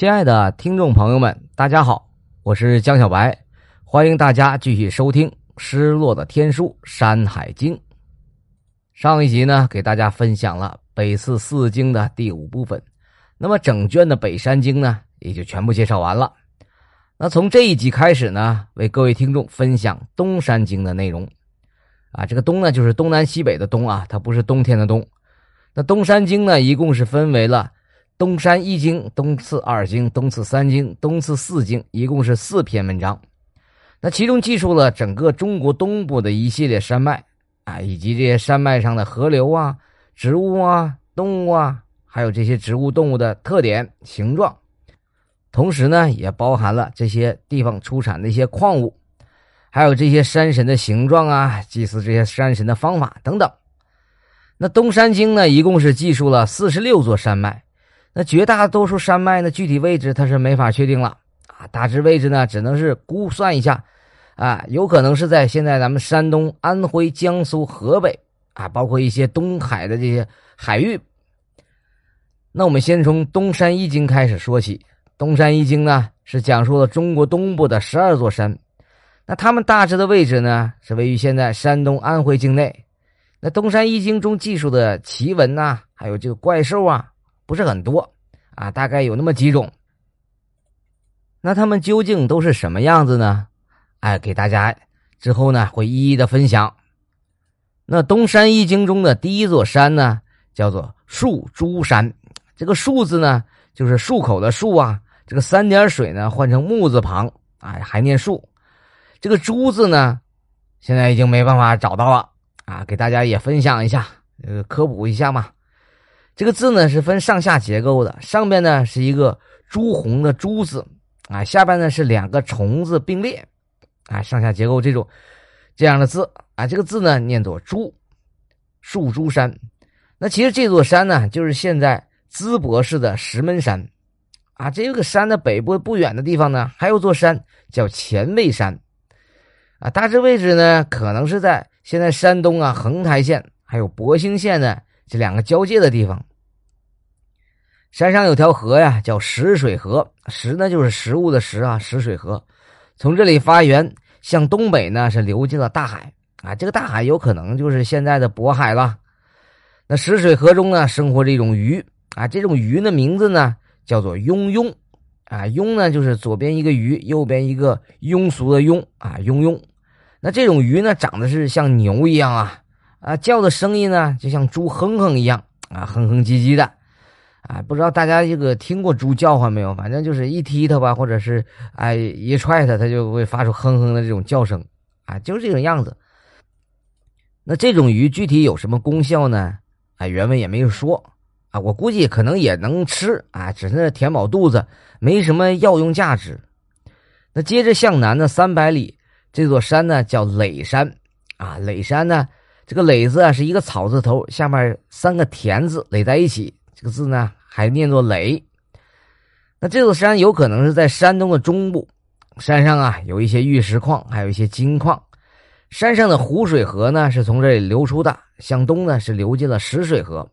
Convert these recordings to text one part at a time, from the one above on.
亲爱的听众朋友们，大家好，我是江小白，欢迎大家继续收听《失落的天书山海经》。上一集呢，给大家分享了北次四经的第五部分，那么整卷的北山经呢，也就全部介绍完了。那从这一集开始呢，为各位听众分享东山经的内容。啊，这个东呢，就是东南西北的东啊，它不是冬天的冬。那东山经呢，一共是分为了。东山一经、东次二经、东次三经、东次四经，一共是四篇文章。那其中记述了整个中国东部的一系列山脉啊，以及这些山脉上的河流啊、植物啊、动物啊，还有这些植物动物的特点、形状。同时呢，也包含了这些地方出产的一些矿物，还有这些山神的形状啊、祭祀这些山神的方法等等。那东山经呢，一共是记述了四十六座山脉。那绝大多数山脉呢，具体位置它是没法确定了啊，大致位置呢只能是估算一下，啊，有可能是在现在咱们山东、安徽、江苏、河北啊，包括一些东海的这些海域。那我们先从东山一经开始说起。东山一经呢是讲述了中国东部的十二座山，那它们大致的位置呢是位于现在山东、安徽境内。那东山一经中记述的奇闻呐，还有这个怪兽啊。不是很多啊，大概有那么几种。那他们究竟都是什么样子呢？哎，给大家之后呢会一一的分享。那东山一经中的第一座山呢，叫做树珠山。这个树字呢，就是漱口的漱啊。这个三点水呢，换成木字旁，哎，还念树。这个珠字呢，现在已经没办法找到了啊，给大家也分享一下，呃，科普一下嘛。这个字呢是分上下结构的，上边呢是一个朱红的朱字，啊，下边呢是两个虫字并列，啊，上下结构这种这样的字，啊，这个字呢念作朱，树朱山。那其实这座山呢就是现在淄博市的石门山，啊，这个山的北部不远的地方呢还有座山叫前卫山，啊，大致位置呢可能是在现在山东啊横台县还有博兴县的这两个交界的地方。山上有条河呀，叫石水河。石呢，就是食物的食啊，石水河从这里发源，向东北呢是流进了大海啊。这个大海有可能就是现在的渤海了。那石水河中呢，生活着一种鱼啊，这种鱼的名字呢叫做庸庸啊。庸呢就是左边一个鱼，右边一个庸俗的庸啊，庸庸。那这种鱼呢，长得是像牛一样啊啊，叫的声音呢就像猪哼哼一样啊，哼哼唧唧的。啊，不知道大家这个听过猪叫唤没有？反正就是一踢它吧，或者是哎一踹它，它就会发出哼哼的这种叫声，啊，就是这种样子。那这种鱼具体有什么功效呢？啊，原文也没有说啊，我估计可能也能吃啊，只是填饱肚子，没什么药用价值。那接着向南的三百里，这座山呢叫垒山啊，垒山呢这个垒字啊是一个草字头，下面三个田字垒在一起。这个字呢，还念作雷。那这座山有可能是在山东的中部，山上啊有一些玉石矿，还有一些金矿。山上的湖水河呢是从这里流出的，向东呢是流进了石水河。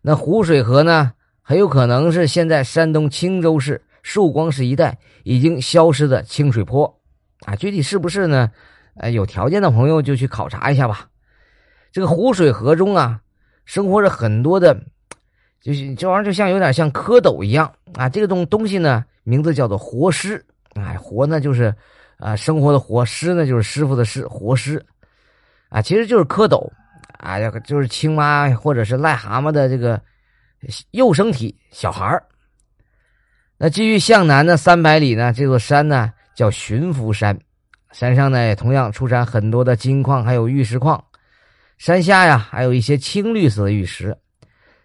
那湖水河呢，很有可能是现在山东青州市寿光市一带已经消失的清水坡啊。具体是不是呢？呃，有条件的朋友就去考察一下吧。这个湖水河中啊，生活着很多的。就是这玩意儿就像有点像蝌蚪一样。啊，这个东东西呢，名字叫做活尸，哎，活呢就是啊生活的活，尸呢就是师傅的师，活尸。啊，其实就是蝌蚪。啊，就是青蛙或者是癞蛤蟆的这个幼生体小孩儿。那继续向南的三百里呢，这座山呢叫寻福山，山上呢也同样出产很多的金矿，还有玉石矿，山下呀还有一些青绿色的玉石。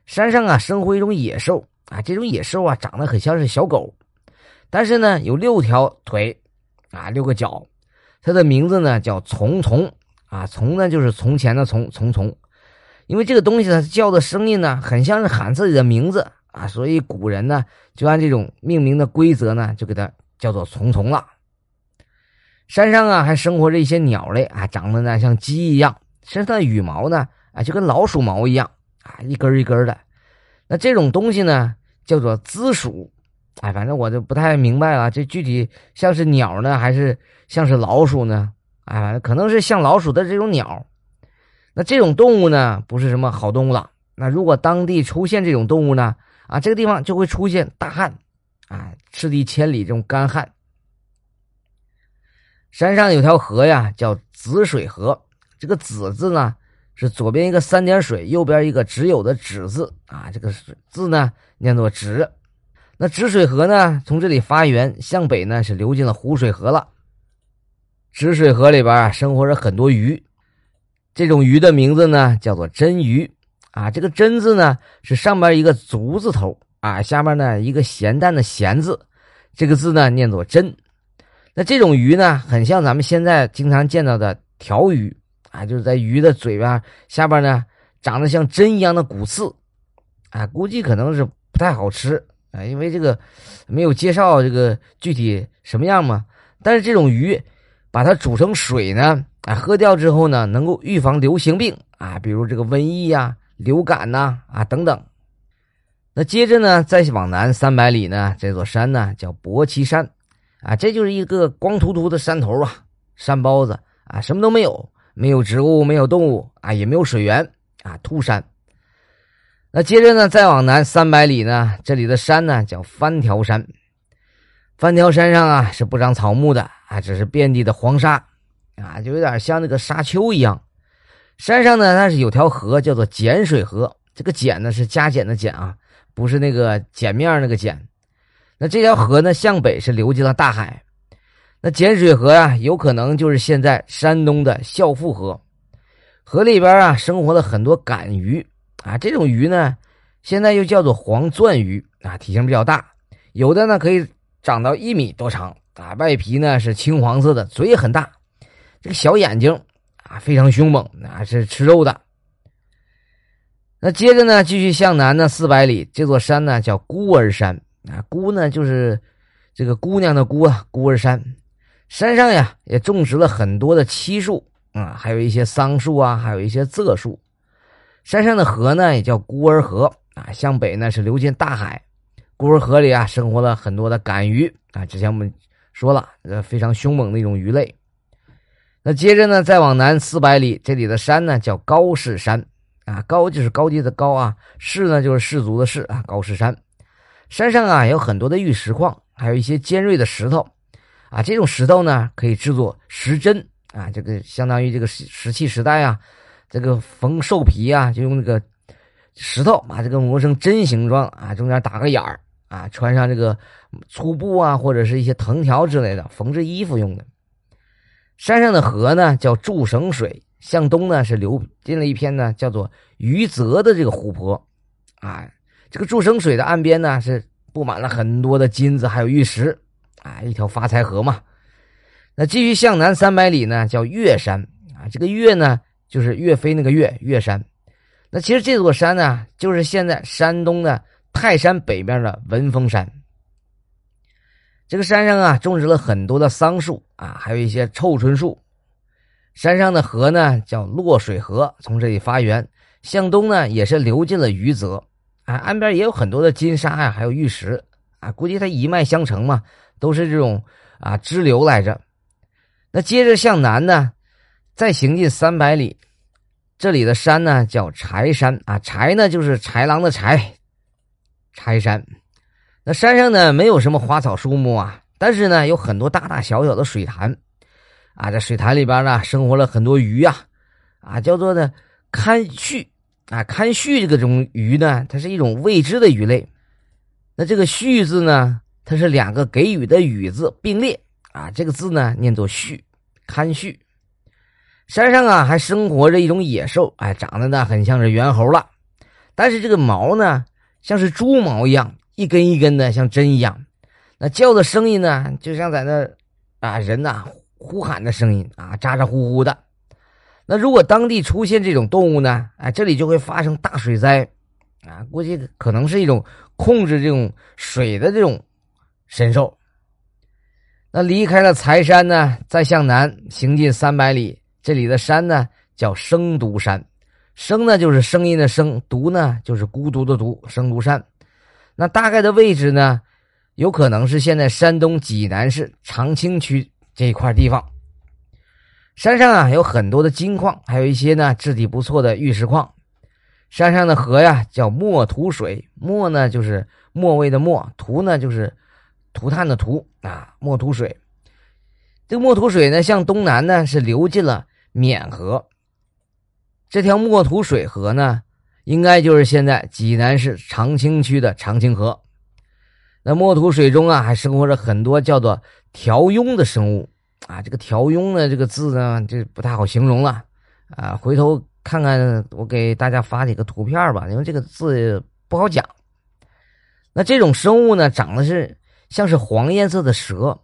山上啊，生活一种野兽啊，这种野兽啊，长得很像是小狗，但是呢，有六条腿，啊，六个脚，它的名字呢叫从从啊，从呢就是从前的从从从，因为这个东西它叫的声音呢，很像是喊自己的名字啊，所以古人呢就按这种命名的规则呢，就给它叫做从从了。山上啊，还生活着一些鸟类啊，长得呢像鸡一样，身上的羽毛呢啊，就跟老鼠毛一样。啊，一根一根的，那这种东西呢，叫做鼯鼠，哎，反正我就不太明白啊，这具体像是鸟呢，还是像是老鼠呢？哎，可能是像老鼠的这种鸟。那这种动物呢，不是什么好动物了。那如果当地出现这种动物呢，啊，这个地方就会出现大旱，啊，赤地千里这种干旱。山上有条河呀，叫紫水河。这个“紫”字呢，是左边一个三点水，右边一个只有的“止”字啊。这个字呢，念作“止”。那止水河呢，从这里发源，向北呢是流进了湖水河了。止水河里边啊，生活着很多鱼，这种鱼的名字呢叫做真鱼啊。这个“真”字呢，是上边一个足字头啊，下面呢一个咸淡的“咸”字，这个字呢念作“真”。那这种鱼呢，很像咱们现在经常见到的条鱼啊，就是在鱼的嘴巴下边呢，长得像针一样的骨刺啊，估计可能是不太好吃。啊，因为这个没有介绍这个具体什么样嘛，但是这种鱼把它煮成水呢，啊，喝掉之后呢，能够预防流行病啊，比如这个瘟疫呀、流感呐啊等等。那接着呢，再往南三百里呢，这座山呢叫博旗山，啊，这就是一个光秃秃的山头啊，山包子啊，什么都没有，没有植物，没有动物啊，也没有水源啊，秃山。那接着呢，再往南三百里呢，这里的山呢叫翻条山。翻条山上啊是不长草木的啊，只是遍地的黄沙啊，就有点像那个沙丘一样。山上呢，它是有条河，叫做碱水河。这个碱呢是加减的减啊，不是那个碱面那个碱。那这条河呢向北是流进了大海。那碱水河啊，有可能就是现在山东的孝妇河。河里边啊生活了很多杆鱼。啊，这种鱼呢，现在又叫做黄钻鱼啊，体型比较大，有的呢可以长到一米多长啊，外皮呢是青黄色的，嘴也很大，这个小眼睛啊非常凶猛啊，是吃肉的。那接着呢，继续向南呢四百里，这座山呢叫孤儿山啊，孤呢就是这个姑娘的孤啊，孤儿山，山上呀也种植了很多的漆树啊，还有一些桑树啊，还有一些柘树。山上的河呢，也叫孤儿河啊，向北呢是流进大海。孤儿河里啊，生活了很多的杆鱼啊。之前我们说了，呃，非常凶猛的一种鱼类。那接着呢，再往南四百里，这里的山呢叫高士山啊，高就是高低的高啊，士呢就是士族的士啊，高士山。山上啊有很多的玉石矿，还有一些尖锐的石头啊。这种石头呢可以制作石针啊，这个相当于这个石石器时代啊。这个缝兽皮啊，就用那个石头把这个磨成针形状啊，中间打个眼儿啊，穿上这个粗布啊，或者是一些藤条之类的缝制衣服用的。山上的河呢叫祝绳水，向东呢是流进了一片呢叫做余泽的这个湖泊啊。这个祝绳水的岸边呢是布满了很多的金子还有玉石啊，一条发财河嘛。那继续向南三百里呢叫岳山啊，这个岳呢。就是岳飞那个岳岳山，那其实这座山呢，就是现在山东的泰山北边的文峰山。这个山上啊，种植了很多的桑树啊，还有一些臭椿树。山上的河呢，叫洛水河，从这里发源，向东呢也是流进了余泽啊，岸边也有很多的金沙呀，还有玉石啊，估计它一脉相承嘛，都是这种啊支流来着。那接着向南呢？再行进三百里，这里的山呢叫柴山啊，柴呢就是豺狼的豺，柴山。那山上呢没有什么花草树木啊，但是呢有很多大大小小的水潭啊，在水潭里边呢生活了很多鱼呀，啊叫做呢堪须啊，堪须这个种鱼呢，它是一种未知的鱼类。那这个须字呢，它是两个给予的予字并列啊，这个字呢念作须，堪须。山上啊，还生活着一种野兽，哎，长得呢很像是猿猴了，但是这个毛呢，像是猪毛一样，一根一根的，像针一样。那叫的声音呢，就像在那啊人呐呼喊的声音啊，咋咋呼呼的。那如果当地出现这种动物呢，哎，这里就会发生大水灾啊，估计可能是一种控制这种水的这种神兽。那离开了财山呢，再向南行进三百里。这里的山呢叫生独山，生呢就是声音的声，独呢就是孤独的独，生独山。那大概的位置呢，有可能是现在山东济南市长清区这一块地方。山上啊有很多的金矿，还有一些呢质地不错的玉石矿。山上的河呀叫墨涂水，墨呢就是墨味的墨，涂呢就是涂炭的涂啊，墨涂水。这个墨涂水呢向东南呢是流进了沔河。这条墨涂水河呢，应该就是现在济南市长清区的长清河。那墨涂水中啊还生活着很多叫做条庸的生物。啊，这个条庸呢，这个字呢，就不太好形容了啊。回头看看，我给大家发几个图片吧，因为这个字不好讲。那这种生物呢，长得是像是黄颜色的蛇，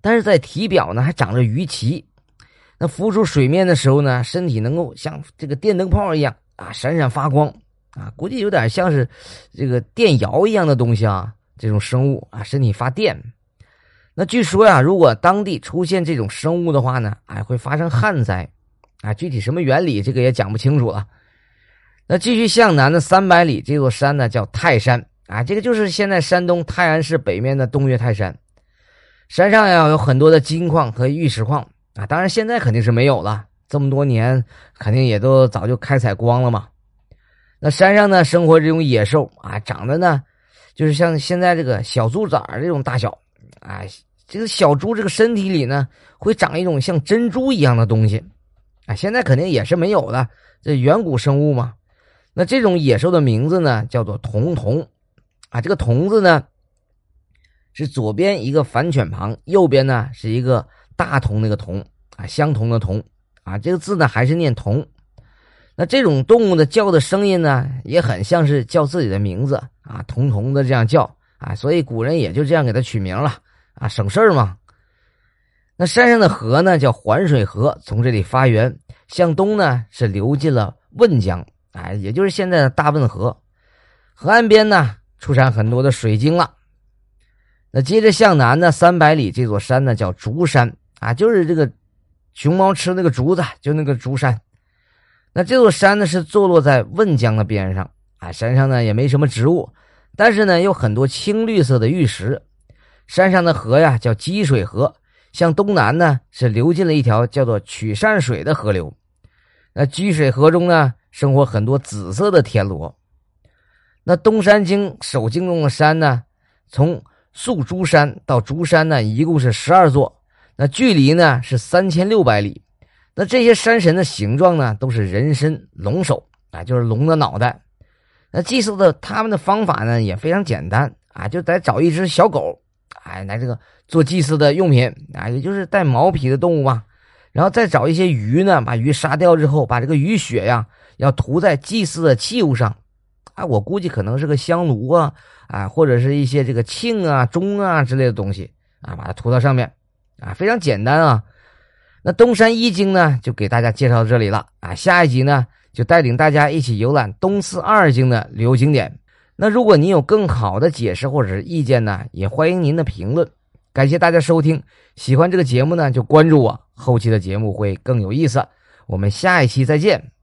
但是在体表呢还长着鱼鳍。那浮出水面的时候呢，身体能够像这个电灯泡一样啊，闪闪发光啊，估计有点像是这个电摇一样的东西啊。这种生物啊，身体发电。那据说呀，如果当地出现这种生物的话呢，哎，会发生旱灾，啊，具体什么原理，这个也讲不清楚了。那继续向南的三百里，这座山呢叫泰山，啊，这个就是现在山东泰安市北面的东岳泰山。山上呀有很多的金矿和玉石矿，啊，当然现在肯定是没有了，这么多年肯定也都早就开采光了嘛。那山上呢生活这种野兽啊，长得呢就是像现在这个小猪崽这种大小。哎，这个小猪这个身体里呢，会长一种像珍珠一样的东西，啊，现在肯定也是没有的，这远古生物嘛。那这种野兽的名字呢，叫做铜童，啊，这个童字呢，是左边一个反犬旁，右边呢是一个大同那个同，啊，相同的同，啊，这个字呢还是念同。那这种动物的叫的声音呢，也很像是叫自己的名字，啊，童童的这样叫，啊，所以古人也就这样给它取名了。啊，省事儿嘛。那山上的河呢，叫环水河，从这里发源，向东呢是流进了汶江，哎，也就是现在的大汶河。河岸边呢出产很多的水晶了。那接着向南呢，三百里这座山呢叫竹山，啊，就是这个熊猫吃那个竹子，就那个竹山。那这座山呢是坐落在汶江的边上，啊，山上呢也没什么植物，但是呢有很多青绿色的玉石。山上的河呀，叫积水河，向东南呢是流进了一条叫做曲善水的河流。那积水河中呢，生活很多紫色的田螺。那东山经首经中的山呢，从宿珠山到竹山呢，一共是十二座，那距离呢是三千六百里。那这些山神的形状呢，都是人身龙首啊，就是龙的脑袋。那祭祀的他们的方法呢，也非常简单啊，就得找一只小狗。哎，拿这个做祭祀的用品啊，也就是带毛皮的动物吧。然后再找一些鱼呢，把鱼杀掉之后，把这个鱼血呀，要涂在祭祀的器物上。啊，我估计可能是个香炉啊，啊，或者是一些这个磬啊、钟啊之类的东西啊，把它涂到上面。啊，非常简单啊。那东山一经呢，就给大家介绍到这里了啊。下一集呢，就带领大家一起游览东四二经的旅游景点。那如果您有更好的解释或者是意见呢，也欢迎您的评论。感谢大家收听，喜欢这个节目呢就关注我，后期的节目会更有意思。我们下一期再见。